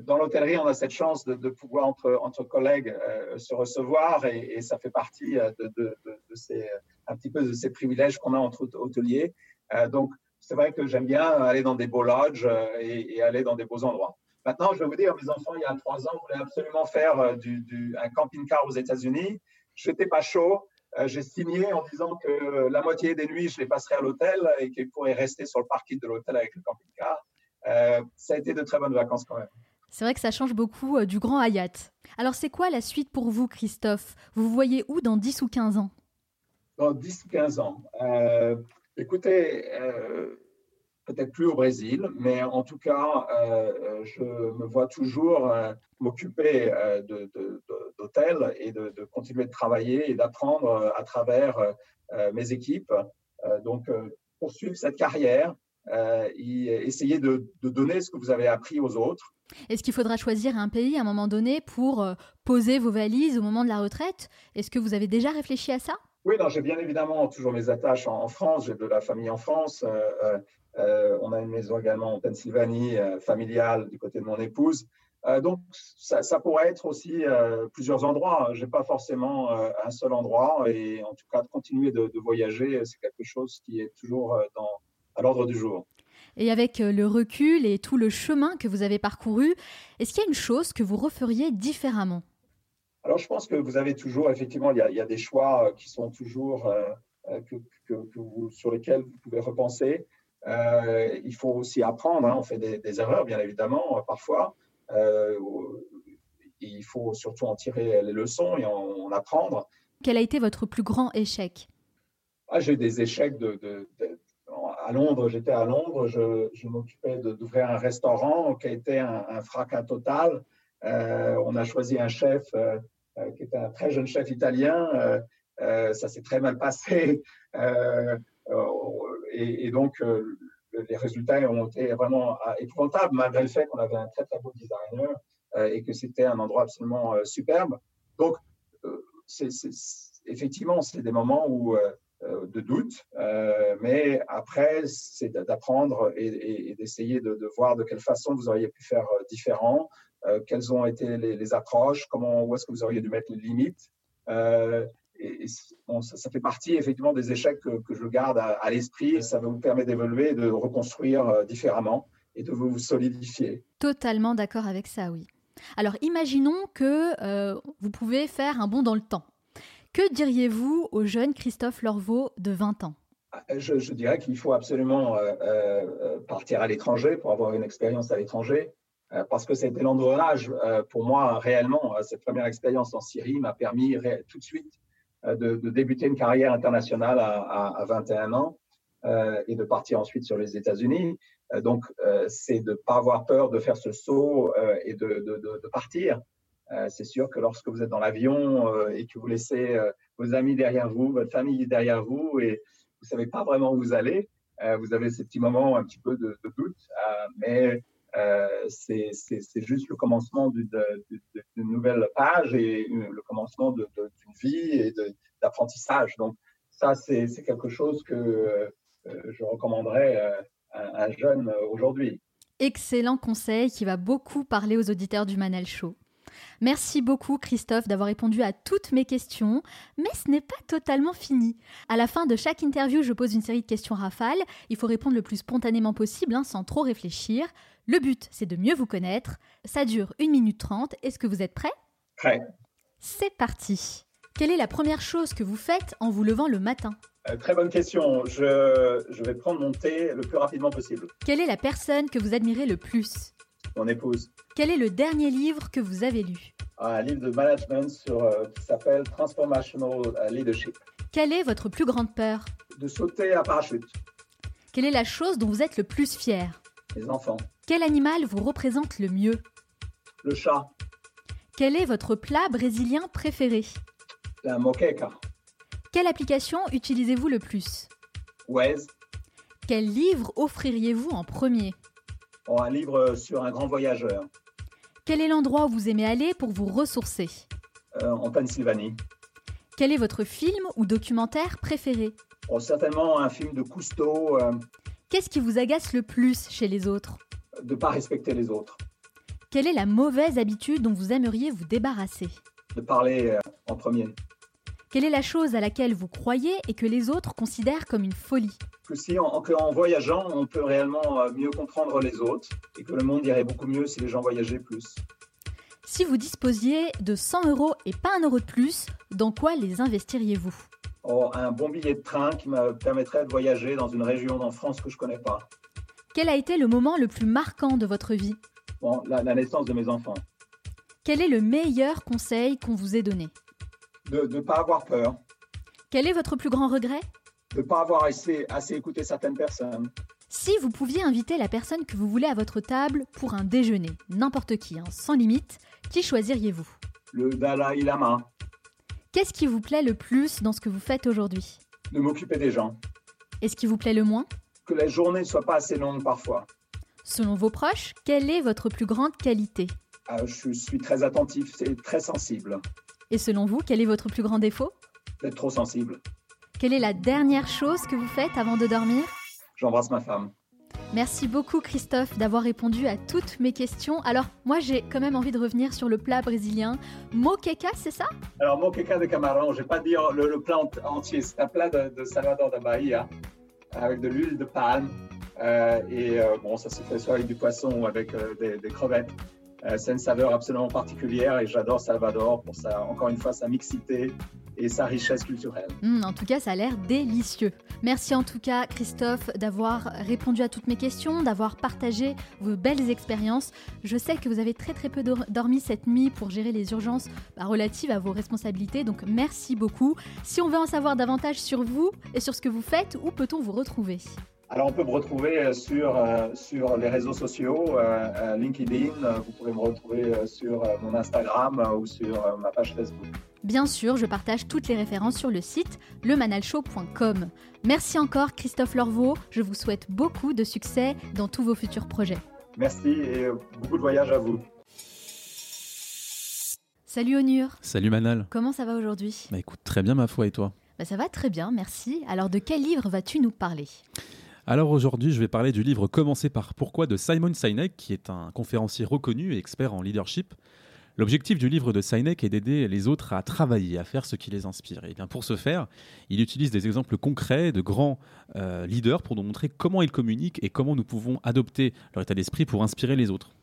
dans l'hôtellerie, on a cette chance de, pouvoir entre, entre collègues se recevoir et, ça fait partie de, de, de ces un petit peu de ces privilèges qu'on a entre hôteliers. Euh, donc, c'est vrai que j'aime bien aller dans des beaux lodges euh, et, aller dans des beaux endroits. Maintenant, je vais vous dire, mes enfants, il y a trois ans, voulaient absolument faire euh, du, un camping-car aux États-Unis. Je n'étais pas chaud. J'ai signé en disant que la moitié des nuits, je les passerais à l'hôtel et qu'ils pourraient rester sur le parking de l'hôtel avec le camping-car. ça a été de très bonnes vacances quand même. C'est vrai que ça change beaucoup du grand Hayat. Alors, c'est quoi la suite pour vous, Christophe? Vous voyez où dans 10 ou 15 ans? Dans 10 ou 15 ans euh, Écoutez, euh, peut-être plus au Brésil, mais en tout cas, euh, je me vois toujours m'occuper d'hôtels et de, continuer de travailler et d'apprendre à travers mes équipes. donc, poursuivre cette carrière essayez de, de, donner ce que vous avez appris aux autres. Est-ce qu'il faudra choisir un pays à un moment donné pour poser vos valises au moment de la retraite? Est-ce que vous avez déjà réfléchi à ça? Oui, j'ai bien évidemment toujours mes attaches en, France. J'ai de la famille en France. Euh, euh, euh, on a une maison également en Pennsylvanie, familiale, du côté de mon épouse. donc, ça, pourrait être aussi plusieurs endroits. Je n'ai pas forcément un seul endroit. Et en tout cas, de continuer de, voyager, c'est quelque chose qui est toujours à l'ordre du jour. Et avec le recul et tout le chemin que vous avez parcouru, est-ce qu'il y a une chose que vous referiez différemment? Alors, je pense que vous avez toujours, effectivement, il y a, des choix euh, qui sont toujours euh, euh, sur lesquels vous pouvez repenser. il faut aussi apprendre. Hein. on fait des, erreurs, bien évidemment, parfois. il faut surtout en tirer les leçons et en, apprendre. Quel a été votre plus grand échec? Ah, J'ai eu des échecs de, à Londres, j'étais à Londres, je, m'occupais d'ouvrir un restaurant qui a été un, fracas total. on a choisi un chef qui était un très jeune chef italien. Euh, euh, ça s'est très mal passé. Et, donc, les résultats ont été vraiment épouvantables, malgré le fait qu'on avait un très très beau designer et que c'était un endroit absolument superbe. Donc, effectivement, c'est des moments où, de doute, mais après, c'est d'apprendre et, d'essayer de, de, voir de quelle façon vous auriez pu faire différent, euh, quelles ont été les, approches, comment, où est-ce que vous auriez dû mettre les limites. Euh, et, ça, fait partie effectivement des échecs que, je garde à, l'esprit. Ça va vous permettre d'évoluer, de reconstruire euh, différemment et de vous solidifier. Totalement d'accord avec ça, oui. Alors imaginons que vous pouvez faire un bond dans le temps. Que diriez-vous au jeune Christophe Lorvaux de 20 ans? Ah, je, dirais qu'il faut absolument partir à l'étranger pour avoir une expérience à l'étranger. Euh, parce que c'était euh, pour moi réellement. Euh, cette première expérience en Syrie m'a permis tout de suite de, débuter une carrière internationale à, 21 ans et de partir ensuite sur les États-Unis. donc, c'est de ne pas avoir peur de faire ce saut et de, partir. C'est sûr que lorsque vous êtes dans l'avion et que vous laissez vos amis derrière vous, votre famille derrière vous, et vous savez pas vraiment où vous allez, vous avez ces petits moments un petit peu de, doute. mais euh, c'est juste le commencement d'une nouvelle page et le commencement d'une vie et d'apprentissage. Donc, ça, c'est quelque chose que euh, je recommanderais euh, à un jeune aujourd'hui. Excellent conseil qui va beaucoup parler aux auditeurs du Manel Show. Merci beaucoup Christophe d'avoir répondu à toutes mes questions, mais ce n'est pas totalement fini. À la fin de chaque interview, je pose une série de questions rafales. Il faut répondre le plus spontanément possible, hein, sans trop réfléchir. Le but, c'est de mieux vous connaître. Ça dure 1 minute 30. Est-ce que vous êtes prêt Prêt. C'est parti. Quelle est la première chose que vous faites en vous levant le matin? Euh, Très bonne question. Je, je, vais prendre mon thé le plus rapidement possible. Quelle est la personne que vous admirez le plus? Mon épouse. Quel est le dernier livre que vous avez lu? Un livre de management sur, euh, qui s'appelle Transformational euh, Leadership. Quelle est votre plus grande peur? De sauter à parachute. Quelle est la chose dont vous êtes le plus fier? Les enfants. Quel animal vous représente le mieux? Le chat. Quel est votre plat brésilien préféré? La moqueca. Quelle application utilisez-vous le plus? Waze. Quel livre offririez-vous en premier? Oh, Un livre sur un grand voyageur. Quel est l'endroit où vous aimez aller pour vous ressourcer? Euh, En Pennsylvanie. Quel est votre film ou documentaire préféré? Oh, Certainement un film de Cousteau. Euh. Qu'est-ce qui vous agace le plus chez les autres? de ne pas respecter les autres. Quelle est la mauvaise habitude dont vous aimeriez vous débarrasser? De parler euh, en premier. Quelle est la chose à laquelle vous croyez et que les autres considèrent comme une folie Que si en, en, voyageant, on peut réellement euh, mieux comprendre les autres et que le monde irait beaucoup mieux si les gens voyageaient plus. Si vous disposiez de 100 euros et pas un euro de plus, dans quoi les investiriez-vous? Oh, Un bon billet de train qui me permettrait de voyager dans une région en France que je ne connais pas. Quel a été le moment le plus marquant de votre vie? Bon, la, naissance de mes enfants. Quel est le meilleur conseil qu'on vous ait donné? De ne pas avoir peur. Quel est votre plus grand regret? De ne pas avoir assez, assez écouté certaines personnes. Si vous pouviez inviter la personne que vous voulez à votre table pour un déjeuner, n'importe qui, hein, sans limite, qui choisiriez-vous? Le Dalai Lama. Qu'est-ce qui vous plaît le plus dans ce que vous faites aujourd'hui? De m'occuper des gens. Et ce qui vous plaît le moins? Que les journées ne soient pas assez longues parfois. Selon vos proches, quelle est votre plus grande qualité? Ah, Je suis très attentif, c'est très sensible. Et selon vous, quel est votre plus grand défaut? D'être trop sensible. Quelle est la dernière chose que vous faites avant de dormir? J'embrasse ma femme. Merci beaucoup Christophe d'avoir répondu à toutes mes questions. Alors moi j'ai quand même envie de revenir sur le plat brésilien. Moqueca, c'est ça? Alors moqueca de camarão, je vais pas dire le, plat entier, c'est un plat de, Salvador da Bahia avec de l'huile de palme. Euh, et euh, bon, ça se fait soit avec du poisson ou avec euh, des, crevettes. C'est une saveur absolument particulière et j'adore Salvador pour ça, encore une fois, sa mixité et sa richesse culturelle. Hum, en tout cas, ça a l'air délicieux. Merci en tout cas, Christophe, d'avoir répondu à toutes mes questions, d'avoir partagé vos belles expériences. Je sais que vous avez très très peu dormi cette nuit pour gérer les urgences bah, relatives à vos responsabilités, donc merci beaucoup. Si on veut en savoir davantage sur vous et sur ce que vous faites, où peut-on vous retrouver? Alors, on peut me retrouver euh, sur, euh, sur les réseaux sociaux, euh, LinkedIn, vous pouvez me retrouver sur mon Instagram ou sur ma page Facebook. Bien sûr, je partage toutes les références sur le site lemanalshow.com. Merci encore Christophe Lorvaux, je vous souhaite beaucoup de succès dans tous vos futurs projets. Merci et beaucoup de voyages à vous. Salut Onur. Salut Manal. Comment ça va aujourd'hui? Bah écoute, très bien ma foi et toi? Bah, Ça va très bien, merci. Alors de quel livre vas-tu nous parler? Alors aujourd'hui, je vais parler du livre Commencer par pourquoi de Simon Sinek, qui est un conférencier reconnu et expert en leadership. L'objectif du livre de Sinek est d'aider les autres à travailler, à faire ce qui les inspire. Et pour ce faire, il utilise des exemples concrets de grands euh, leaders pour nous montrer comment ils communiquent et comment nous pouvons adopter leur état d'esprit pour inspirer les autres.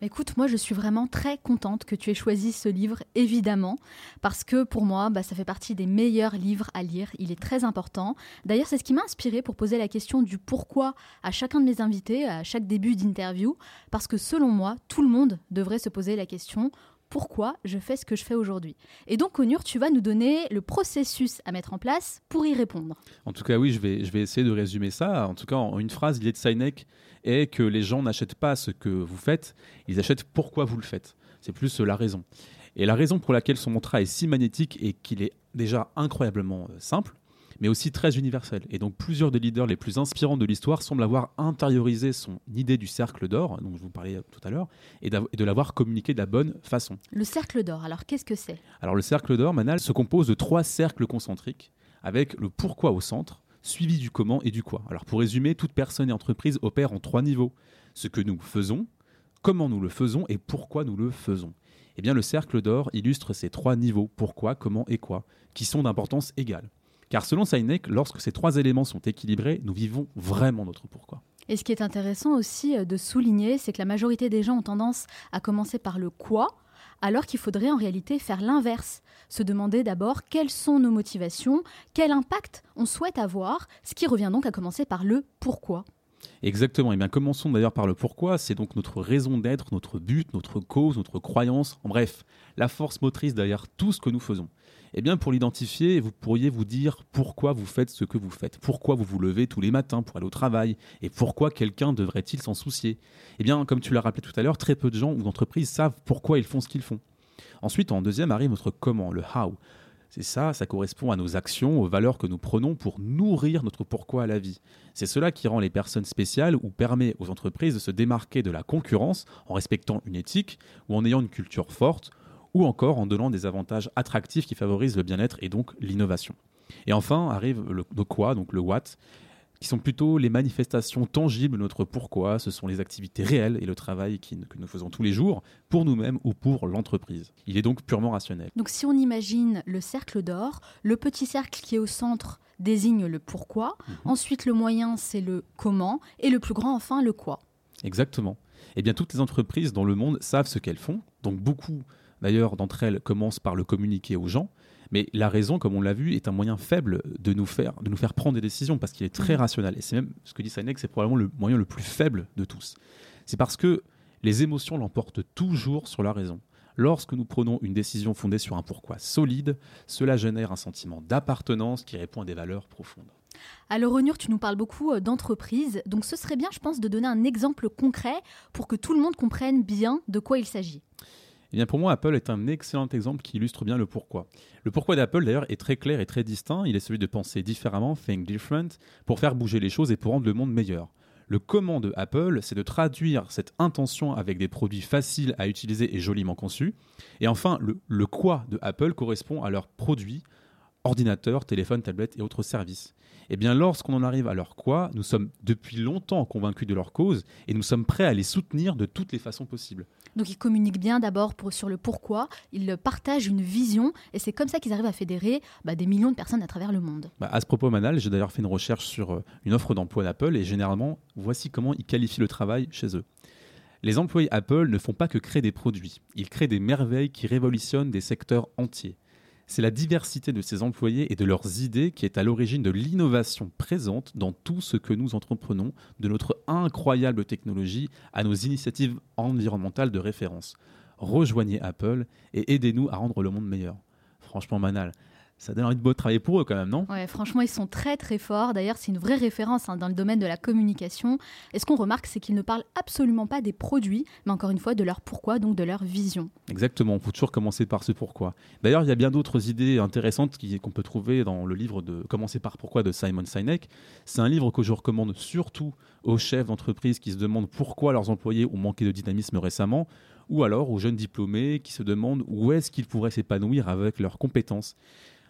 Écoute, moi je suis vraiment très contente que tu aies choisi ce livre, évidemment, parce que pour moi, bah, ça fait partie des meilleurs livres à lire. Il est très important. D'ailleurs, c'est ce qui m'a inspiré pour poser la question du pourquoi à chacun de mes invités, à chaque début d'interview, parce que selon moi, tout le monde devrait se poser la question pourquoi je fais ce que je fais aujourd'hui. Et donc, Onur, tu vas nous donner le processus à mettre en place pour y répondre. En tout cas, oui, je vais, je vais essayer de résumer ça. En tout cas, en une phrase, l'idée de Sinek est que les gens n'achètent pas ce que vous faites, ils achètent pourquoi vous le faites. C'est plus la raison. Et la raison pour laquelle son mantra est si magnétique et qu'il est déjà incroyablement euh, simple, mais aussi très universel. Et donc plusieurs des leaders les plus inspirants de l'histoire semblent avoir intériorisé son idée du cercle d'or, dont je vous parlais tout à l'heure, et, de l'avoir communiqué de la bonne façon. Le cercle d'or, alors qu'est-ce que c'est? Alors le cercle d'or, Manal, se compose de trois cercles concentriques, avec le pourquoi au centre, suivi du comment et du quoi. Alors pour résumer, toute personne et entreprise opère en trois niveaux. Ce que nous faisons, comment nous le faisons et pourquoi nous le faisons. Eh bien, le cercle d'or illustre ces trois niveaux, pourquoi, comment et quoi, qui sont d'importance égale. Car selon Sinek, lorsque ces trois éléments sont équilibrés, nous vivons vraiment notre pourquoi. Et ce qui est intéressant aussi euh, de souligner, c'est que la majorité des gens ont tendance à commencer par le quoi, alors qu'il faudrait en réalité faire l'inverse, se demander d'abord quelles sont nos motivations, quel impact on souhaite avoir, ce qui revient donc à commencer par le pourquoi. Exactement. Et eh bien commençons d'ailleurs par le pourquoi. C'est donc notre raison d'être, notre but, notre cause, notre croyance. En bref, la force motrice derrière tout ce que nous faisons. Eh bien, pour l'identifier, vous pourriez vous dire pourquoi vous faites ce que vous faites, pourquoi vous vous levez tous les matins pour aller au travail, et pourquoi quelqu'un devrait-il s'en soucier? Eh bien, comme tu l'as rappelé tout à l'heure, très peu de gens ou d'entreprises savent pourquoi ils font ce qu'ils font. Ensuite, en deuxième arrive notre comment, le how. C'est ça, ça correspond à nos actions, aux valeurs que nous prenons pour nourrir notre pourquoi à la vie. C'est cela qui rend les personnes spéciales ou permet aux entreprises de se démarquer de la concurrence en respectant une éthique ou en ayant une culture forte ou encore en donnant des avantages attractifs qui favorisent le bien-être et donc l'innovation. Et enfin arrive le, quoi, donc le what, qui sont plutôt les manifestations tangibles de notre pourquoi, ce sont les activités réelles et le travail que nous faisons tous les jours pour nous-mêmes ou pour l'entreprise. Il est donc purement rationnel. Donc si on imagine le cercle d'or, le petit cercle qui est au centre désigne le pourquoi, mhm. ensuite le moyen c'est le comment, et le plus grand enfin le quoi. Exactement. Eh bien toutes les entreprises dans le monde savent ce qu'elles font, donc beaucoup D'ailleurs, d'entre elles commencent par le communiquer aux gens. Mais la raison, comme on l'a vu, est un moyen faible de nous faire, de nous faire prendre des décisions parce qu'il est très mmh. rationnel. Et c'est même ce que dit Sinek, c'est probablement le moyen le plus faible de tous. C'est parce que les émotions l'emportent toujours sur la raison. Lorsque nous prenons une décision fondée sur un pourquoi solide, cela génère un sentiment d'appartenance qui répond à des valeurs profondes. Alors Onur, tu nous parles beaucoup euh, d'entreprise, donc ce serait bien, je pense, de donner un exemple concret pour que tout le monde comprenne bien de quoi il s'agit. Eh pour moi, Apple est un excellent exemple qui illustre bien le pourquoi. Le pourquoi d'Apple, d'ailleurs, est très clair et très distinct. Il est celui de penser différemment, think different, pour faire bouger les choses et pour rendre le monde meilleur. Le comment de Apple, c'est de traduire cette intention avec des produits faciles à utiliser et joliment conçus. Et enfin, le, le quoi de Apple correspond à leurs produits, ordinateurs, téléphones, tablettes et autres services. Eh bien, lorsqu'on en arrive à leur quoi, nous sommes depuis longtemps convaincus de leur cause et nous sommes prêts à les soutenir de toutes les façons possibles. Donc ils communiquent bien d'abord sur le pourquoi, ils partagent une vision et c'est comme ça qu'ils arrivent à fédérer bah, des millions de personnes à travers le monde. Bah, à ce propos, Manal, j'ai d'ailleurs fait une recherche sur euh, une offre d'emploi d'Apple et généralement, voici comment ils qualifient le travail chez eux. Les employés Apple ne font pas que créer des produits, ils créent des merveilles qui révolutionnent des secteurs entiers. C'est la diversité de ces employés et de leurs idées qui est à l'origine de l'innovation présente dans tout ce que nous entreprenons, de notre incroyable technologie à nos initiatives environnementales de référence. Rejoignez Apple et aidez-nous à rendre le monde meilleur. Franchement, Manal, ça donne envie de beau travailler pour eux quand même, non? Ouais, franchement, ils sont très très forts. D'ailleurs, c'est une vraie référence hein, dans le domaine de la communication. Et ce qu'on remarque, c'est qu'ils ne parlent absolument pas des produits, mais encore une fois de leur pourquoi, donc de leur vision. Exactement, on peut toujours commencer par ce pourquoi. D'ailleurs, il y a bien d'autres idées intéressantes qu'on peut trouver dans le livre de Commencer par pourquoi de Simon Sinek. C'est un livre que je recommande surtout aux chefs d'entreprise qui se demandent pourquoi leurs employés ont manqué de dynamisme récemment, ou alors aux jeunes diplômés qui se demandent où est-ce qu'ils pourraient s'épanouir avec leurs compétences.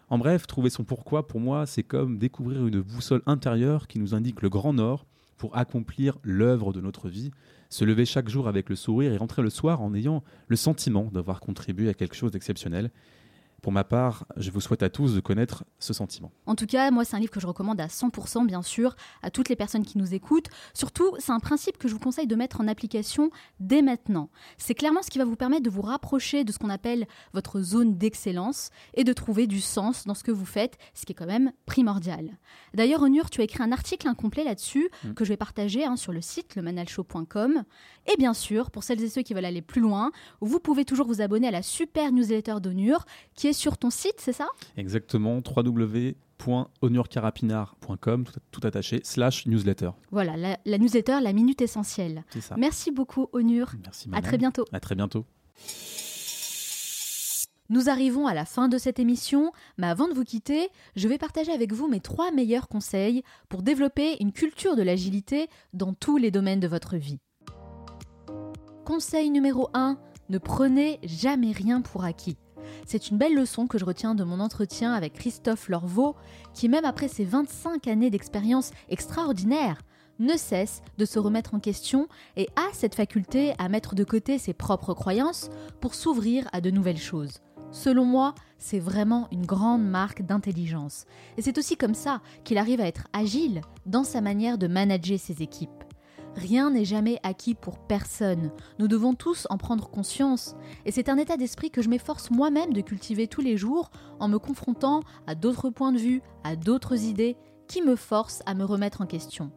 En bref, trouver son pourquoi, pour moi, c'est comme découvrir une boussole intérieure qui nous indique le grand nord pour accomplir l'œuvre de notre vie, se lever chaque jour avec le sourire et rentrer le soir en ayant le sentiment d'avoir contribué à quelque chose d'exceptionnel. Pour ma part, je vous souhaite à tous de connaître ce sentiment. En tout cas, moi, c'est un livre que je recommande à 100%, bien sûr, à toutes les personnes qui nous écoutent. Surtout, c'est un principe que je vous conseille de mettre en application dès maintenant. C'est clairement ce qui va vous permettre de vous rapprocher de ce qu'on appelle votre zone d'excellence et de trouver du sens dans ce que vous faites, ce qui est quand même primordial. D'ailleurs, Onur, tu as écrit un article incomplet là-dessus mm. que je vais partager hein, sur le site lemanalshow.com. Et bien sûr, pour celles et ceux qui veulent aller plus loin, vous pouvez toujours vous abonner à la super newsletter d'Onur qui est sur ton site, c'est ça? Exactement, www.onurcarapinard.com, tout, attaché, slash newsletter. Voilà, la, newsletter, la minute essentielle. C'est ça. Merci beaucoup, Onur. Merci, À très bientôt. À très bientôt. Nous arrivons à la fin de cette émission, mais avant de vous quitter, je vais partager avec vous mes trois meilleurs conseils pour développer une culture de l'agilité dans tous les domaines de votre vie. Conseil numéro 1, ne prenez jamais rien pour acquis. C'est une belle leçon que je retiens de mon entretien avec Christophe Lorvaux, qui même après ses 25 années d'expérience extraordinaire, ne cesse de se remettre en question et a cette faculté à mettre de côté ses propres croyances pour s'ouvrir à de nouvelles choses. Selon moi, c'est vraiment une grande marque d'intelligence. Et c'est aussi comme ça qu'il arrive à être agile dans sa manière de manager ses équipes. Rien n'est jamais acquis pour personne. Nous devons tous en prendre conscience. Et c'est un état d'esprit que je m'efforce moi-même de cultiver tous les jours en me confrontant à d'autres points de vue, à d'autres idées qui me forcent à me remettre en question.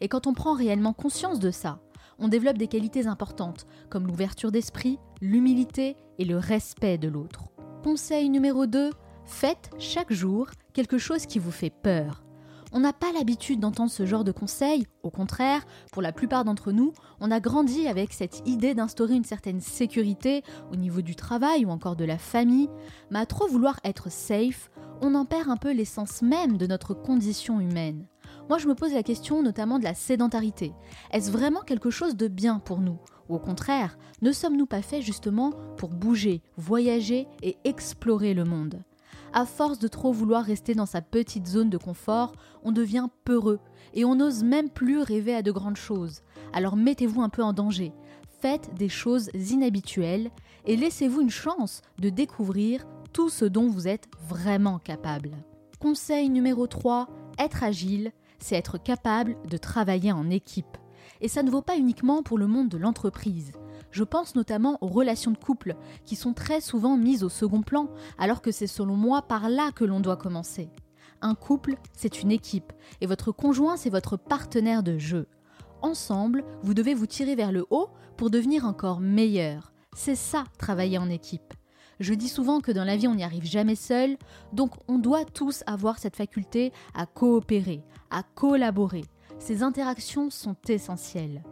Et quand on prend réellement conscience de ça, on développe des qualités importantes comme l'ouverture d'esprit, l'humilité et le respect de l'autre. Conseil numéro 2, faites chaque jour quelque chose qui vous fait peur. On n'a pas l'habitude d'entendre ce genre de conseils, au contraire, pour la plupart d'entre nous, on a grandi avec cette idée d'instaurer une certaine sécurité au niveau du travail ou encore de la famille, mais à trop vouloir être safe, on en perd un peu l'essence même de notre condition humaine. Moi, je me pose la question notamment de la sédentarité. Est-ce vraiment quelque chose de bien pour nous? Ou au contraire, ne sommes-nous pas faits justement pour bouger, voyager et explorer le monde? À force de trop vouloir rester dans sa petite zone de confort, on devient peureux et on n'ose même plus rêver à de grandes choses. Alors mettez-vous un peu en danger, faites des choses inhabituelles et laissez-vous une chance de découvrir tout ce dont vous êtes vraiment capable. Conseil numéro 3, être agile, c'est être capable de travailler en équipe. Et ça ne vaut pas uniquement pour le monde de l'entreprise. Je pense notamment aux relations de couple, qui sont très souvent mises au second plan, alors que c'est selon moi par là que l'on doit commencer. Un couple, c'est une équipe, et votre conjoint, c'est votre partenaire de jeu. Ensemble, vous devez vous tirer vers le haut pour devenir encore meilleur. C'est ça, travailler en équipe. Je dis souvent que dans la vie, on n'y arrive jamais seul, donc on doit tous avoir cette faculté à coopérer, à collaborer. Ces interactions sont essentielles.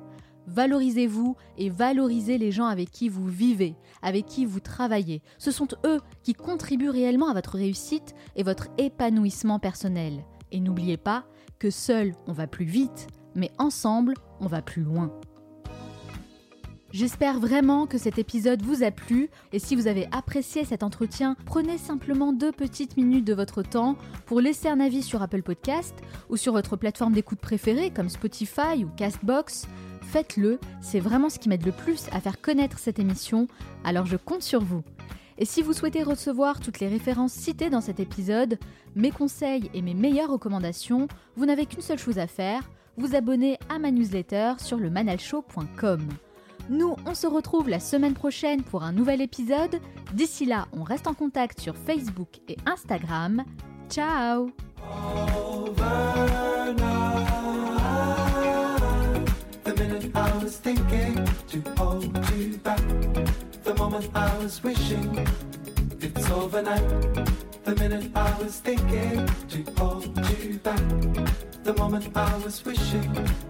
Valorisez-vous et valorisez les gens avec qui vous vivez, avec qui vous travaillez. Ce sont eux qui contribuent réellement à votre réussite et votre épanouissement personnel. Et n'oubliez pas que seul on va plus vite, mais ensemble on va plus loin. J'espère vraiment que cet épisode vous a plu et si vous avez apprécié cet entretien, prenez simplement deux petites minutes de votre temps pour laisser un avis sur Apple Podcast ou sur votre plateforme d'écoute préférée comme Spotify ou Castbox. Faites-le, c'est vraiment ce qui m'aide le plus à faire connaître cette émission, alors je compte sur vous. Et si vous souhaitez recevoir toutes les références citées dans cet épisode, mes conseils et mes meilleures recommandations, vous n'avez qu'une seule chose à faire, vous abonner à ma newsletter sur le manalshow.com. Nous, on se retrouve la semaine prochaine pour un nouvel épisode. D'ici là, on reste en contact sur Facebook et Instagram. Ciao it's overnight. The minute I thinking to hold you back. The moment